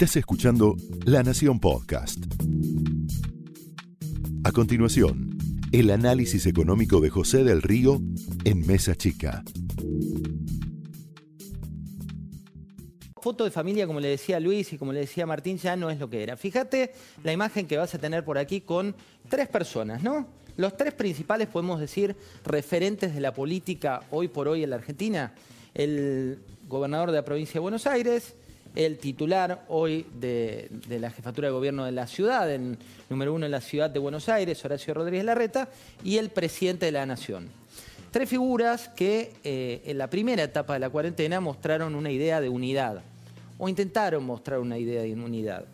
Estás escuchando La Nación Podcast. A continuación, el análisis económico de José del Río en Mesa Chica. Foto de familia, como le decía Luis y como le decía Martín, ya no es lo que era. Fíjate la imagen que vas a tener por aquí con tres personas, ¿no? Los tres principales, podemos decir, referentes de la política hoy por hoy en la Argentina. El gobernador de la provincia de Buenos Aires, el titular hoy de, la jefatura de gobierno de la ciudad, el número uno en la ciudad de Buenos Aires, Horacio Rodríguez Larreta, y el presidente de la Nación. Tres figuras que eh, en la primera etapa de la cuarentena mostraron una idea de unidad, o intentaron mostrar una idea de unidad.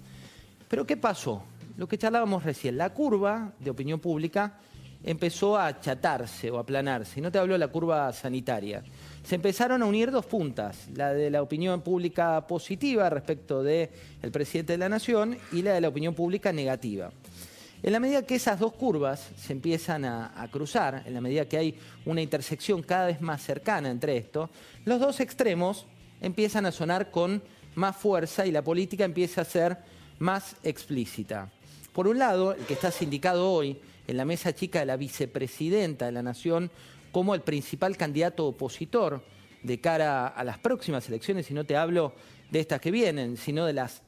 Pero ¿qué pasó? Lo que charlábamos recién, la curva de opinión pública empezó a achatarse o a aplanarse, y no te hablo de la curva sanitaria se empezaron a unir dos puntas, la de la opinión pública positiva respecto del presidente de la Nación y la de la opinión pública negativa. En la medida que esas dos curvas se empiezan a, cruzar, en la medida que hay una intersección cada vez más cercana entre esto, los dos extremos empiezan a sonar con más fuerza y la política empieza a ser más explícita. Por un lado, el que está sindicado hoy en la mesa chica de la vicepresidenta de la Nación como el principal candidato opositor de cara a las próximas elecciones, y no te hablo de estas que vienen, sino de las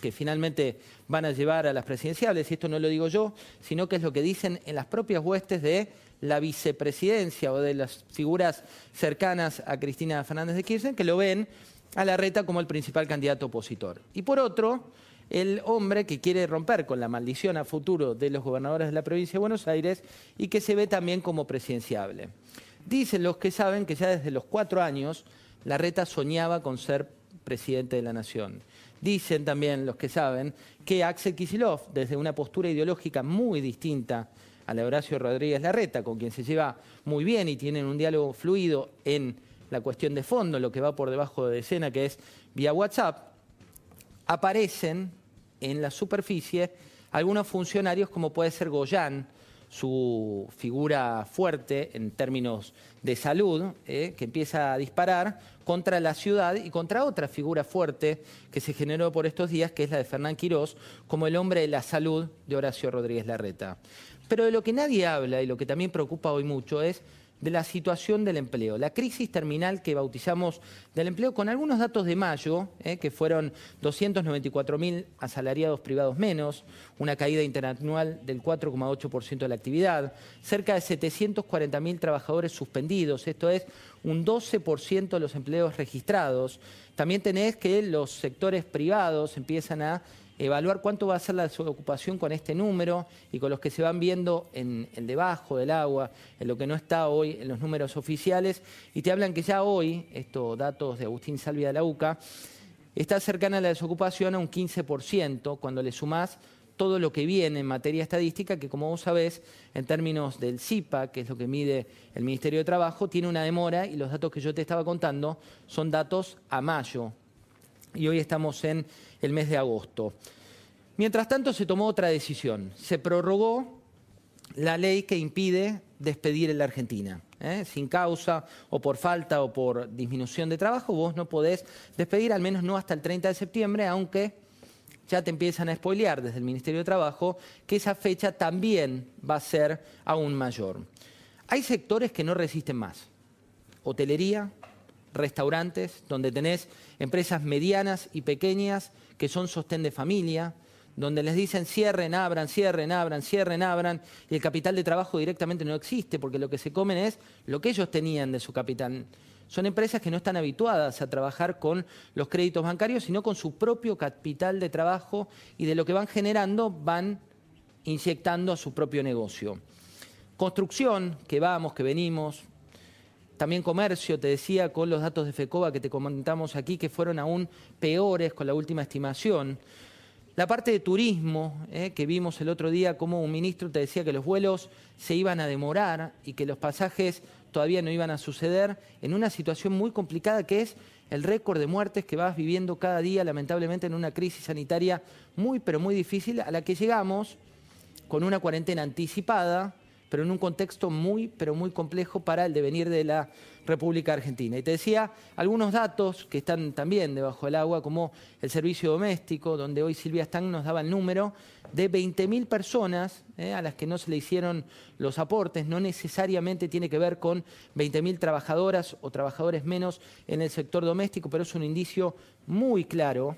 que finalmente van a llevar a las presidenciales, y esto no lo digo yo, sino que es lo que dicen en las propias huestes de la vicepresidencia o de las figuras cercanas a Cristina Fernández de Kirchner, que lo ven a la reta como el principal candidato opositor. Y por otro, el hombre que quiere romper con la maldición a futuro de los gobernadores de la provincia de Buenos Aires y que se ve también como presidenciable. Dicen los que saben que ya desde los cuatro años la reta soñaba con ser presidente de la nación. Dicen también los que saben que Axel Kisilov, desde una postura ideológica muy distinta a la de Horacio Rodríguez Larreta, con quien se lleva muy bien y tienen un diálogo fluido en la cuestión de fondo, lo que va por debajo de escena, que es vía WhatsApp, aparecen en la superficie algunos funcionarios como puede ser Goyán, su figura fuerte en términos de salud, eh, que empieza a disparar contra la ciudad y contra otra figura fuerte que se generó por estos días, que es la de Fernán Quirós, como el hombre de la salud de Horacio Rodríguez Larreta. Pero de lo que nadie habla y lo que también preocupa hoy mucho es de la situación del empleo, la crisis terminal que bautizamos del empleo con algunos datos de mayo, eh, que fueron 294.000 asalariados privados menos, una caída interanual del 4,8% de la actividad, cerca de 740.000 trabajadores suspendidos, esto es un 12% de los empleos registrados. También tenés que los sectores privados empiezan a evaluar cuánto va a ser la desocupación con este número y con los que se van viendo en el debajo del agua, en lo que no está hoy en los números oficiales, y te hablan que ya hoy, estos datos de Agustín Salvia de la UCA, está cercana la desocupación a un 15% cuando le sumás todo lo que viene en materia estadística, que como vos sabés, en términos del CIPA, que es lo que mide el Ministerio de Trabajo, tiene una demora y los datos que yo te estaba contando son datos a mayo. Y hoy estamos en el mes de agosto. Mientras tanto, se tomó otra decisión. Se prorrogó la ley que impide despedir en la Argentina. ¿eh? Sin causa o por falta o por disminución de trabajo, vos no podés despedir, al menos no hasta el 30 de septiembre, aunque ya te empiezan a spoilear desde el Ministerio de Trabajo que esa fecha también va a ser aún mayor. Hay sectores que no resisten más. Hotelería, restaurantes, donde tenés empresas medianas y pequeñas que son sostén de familia, donde les dicen cierren, abran, cierren, abran, cierren, abran, y el capital de trabajo directamente no existe, porque lo que se comen es lo que ellos tenían de su capital. Son empresas que no están habituadas a trabajar con los créditos bancarios, sino con su propio capital de trabajo y de lo que van generando van inyectando a su propio negocio. Construcción, que vamos, que venimos, también comercio, te decía, con los datos de FECOBA que te comentamos aquí, que fueron aún peores con la última estimación. La parte de turismo, eh, que vimos el otro día como un ministro te decía que los vuelos se iban a demorar y que los pasajes todavía no iban a suceder en una situación muy complicada que es el récord de muertes que vas viviendo cada día, lamentablemente en una crisis sanitaria muy, pero muy difícil, a la que llegamos con una cuarentena anticipada, pero en un contexto muy, pero muy complejo para el devenir de la República Argentina. Y te decía algunos datos que están también debajo del agua, como el servicio doméstico, donde hoy Silvia Stang nos daba el número de 20.000 personas eh, a las que no se le hicieron los aportes. No necesariamente tiene que ver con 20.000 trabajadoras o trabajadores menos en el sector doméstico, pero es un indicio muy claro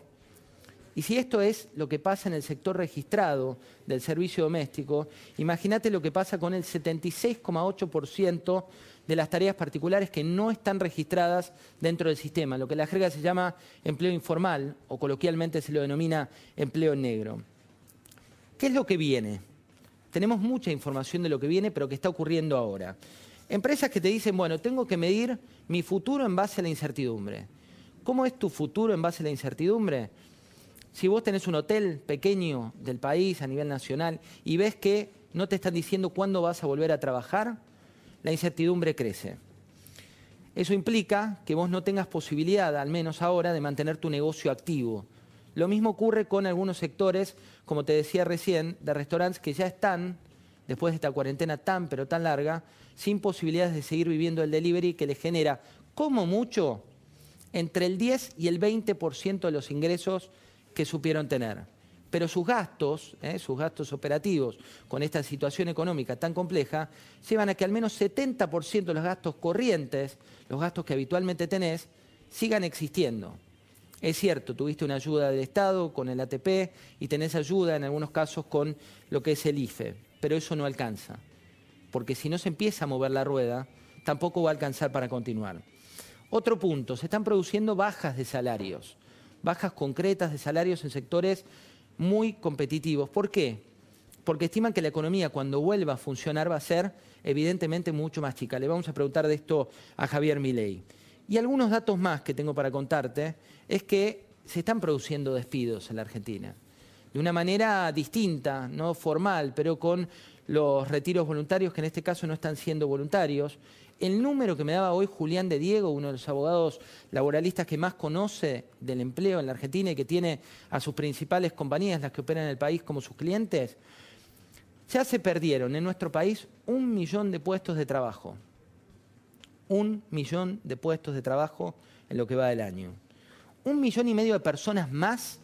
y si esto es lo que pasa en el sector registrado del servicio doméstico, imagínate lo que pasa con el 76,8% de las tareas particulares que no están registradas dentro del sistema, lo que la jerga se llama empleo informal o coloquialmente se lo denomina empleo negro. ¿Qué es lo que viene? Tenemos mucha información de lo que viene, pero que está ocurriendo ahora. Empresas que te dicen, bueno, tengo que medir mi futuro en base a la incertidumbre. ¿Cómo es tu futuro en base a la incertidumbre? Si vos tenés un hotel pequeño del país a nivel nacional y ves que no te están diciendo cuándo vas a volver a trabajar, la incertidumbre crece. Eso implica que vos no tengas posibilidad, al menos ahora, de mantener tu negocio activo. Lo mismo ocurre con algunos sectores, como te decía recién, de restaurantes que ya están, después de esta cuarentena tan pero tan larga, sin posibilidades de seguir viviendo el delivery que les genera, como mucho, entre el 10 y el 20% de los ingresos que supieron tener. Pero sus gastos, ¿eh? sus gastos operativos con esta situación económica tan compleja, llevan a que al menos 70% de los gastos corrientes, los gastos que habitualmente tenés, sigan existiendo. Es cierto, tuviste una ayuda del Estado con el ATP y tenés ayuda en algunos casos con lo que es el IFE, pero eso no alcanza, porque si no se empieza a mover la rueda, tampoco va a alcanzar para continuar. Otro punto, se están produciendo bajas de salarios bajas concretas de salarios en sectores muy competitivos. ¿Por qué? Porque estiman que la economía cuando vuelva a funcionar va a ser evidentemente mucho más chica. Le vamos a preguntar de esto a Javier Milei. Y algunos datos más que tengo para contarte es que se están produciendo despidos en la Argentina. De una manera distinta, no formal, pero con los retiros voluntarios que en este caso no están siendo voluntarios el número que me daba hoy Julián de Diego, uno de los abogados laboralistas que más conoce del empleo en la Argentina y que tiene a sus principales compañías, las que operan en el país, como sus clientes, ya se perdieron en nuestro país un millón de puestos de trabajo. Un millón de puestos de trabajo en lo que va del año. Un millón y medio de personas más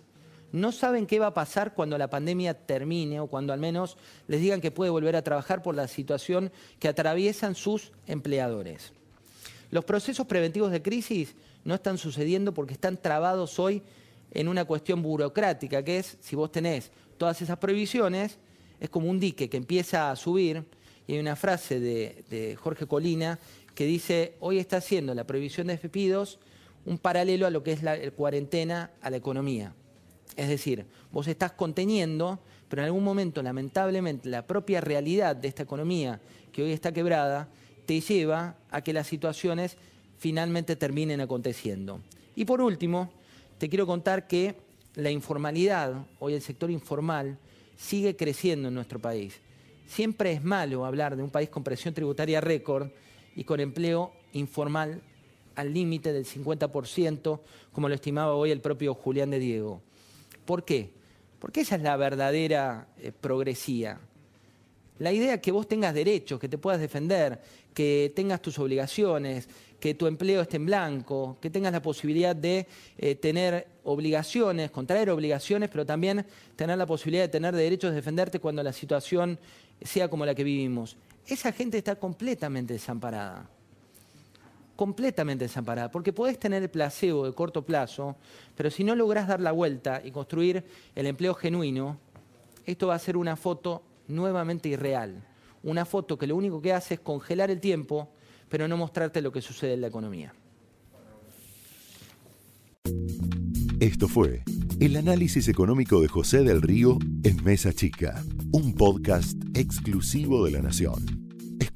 no saben qué va a pasar cuando la pandemia termine o cuando al menos les digan que puede volver a trabajar por la situación que atraviesan sus empleadores. Los procesos preventivos de crisis no están sucediendo porque están trabados hoy en una cuestión burocrática, que es, si vos tenés todas esas prohibiciones, es como un dique que empieza a subir, y hay una frase de, Jorge Colina que dice, hoy está haciendo la prohibición de despidos un paralelo a lo que es la cuarentena a la economía. Es decir, vos estás conteniendo, pero en algún momento, lamentablemente, la propia realidad de esta economía que hoy está quebrada te lleva a que las situaciones finalmente terminen aconteciendo. Y por último, te quiero contar que la informalidad, hoy el sector informal, sigue creciendo en nuestro país. Siempre es malo hablar de un país con presión tributaria récord y con empleo informal al límite del 50%, como lo estimaba hoy el propio Julián de Diego. ¿Por qué? Porque esa es la verdadera eh, progresía. La idea que vos tengas derechos, que te puedas defender, que tengas tus obligaciones, que tu empleo esté en blanco, que tengas la posibilidad de eh, tener obligaciones, contraer obligaciones, pero también tener la posibilidad de tener derechos de defenderte cuando la situación sea como la que vivimos. Esa gente está completamente desamparada completamente desamparada, porque podés tener el placebo de corto plazo, pero si no lográs dar la vuelta y construir el empleo genuino, esto va a ser una foto nuevamente irreal, una foto que lo único que hace es congelar el tiempo, pero no mostrarte lo que sucede en la economía. Esto fue el análisis económico de José del Río en Mesa Chica, un podcast exclusivo de la Nación.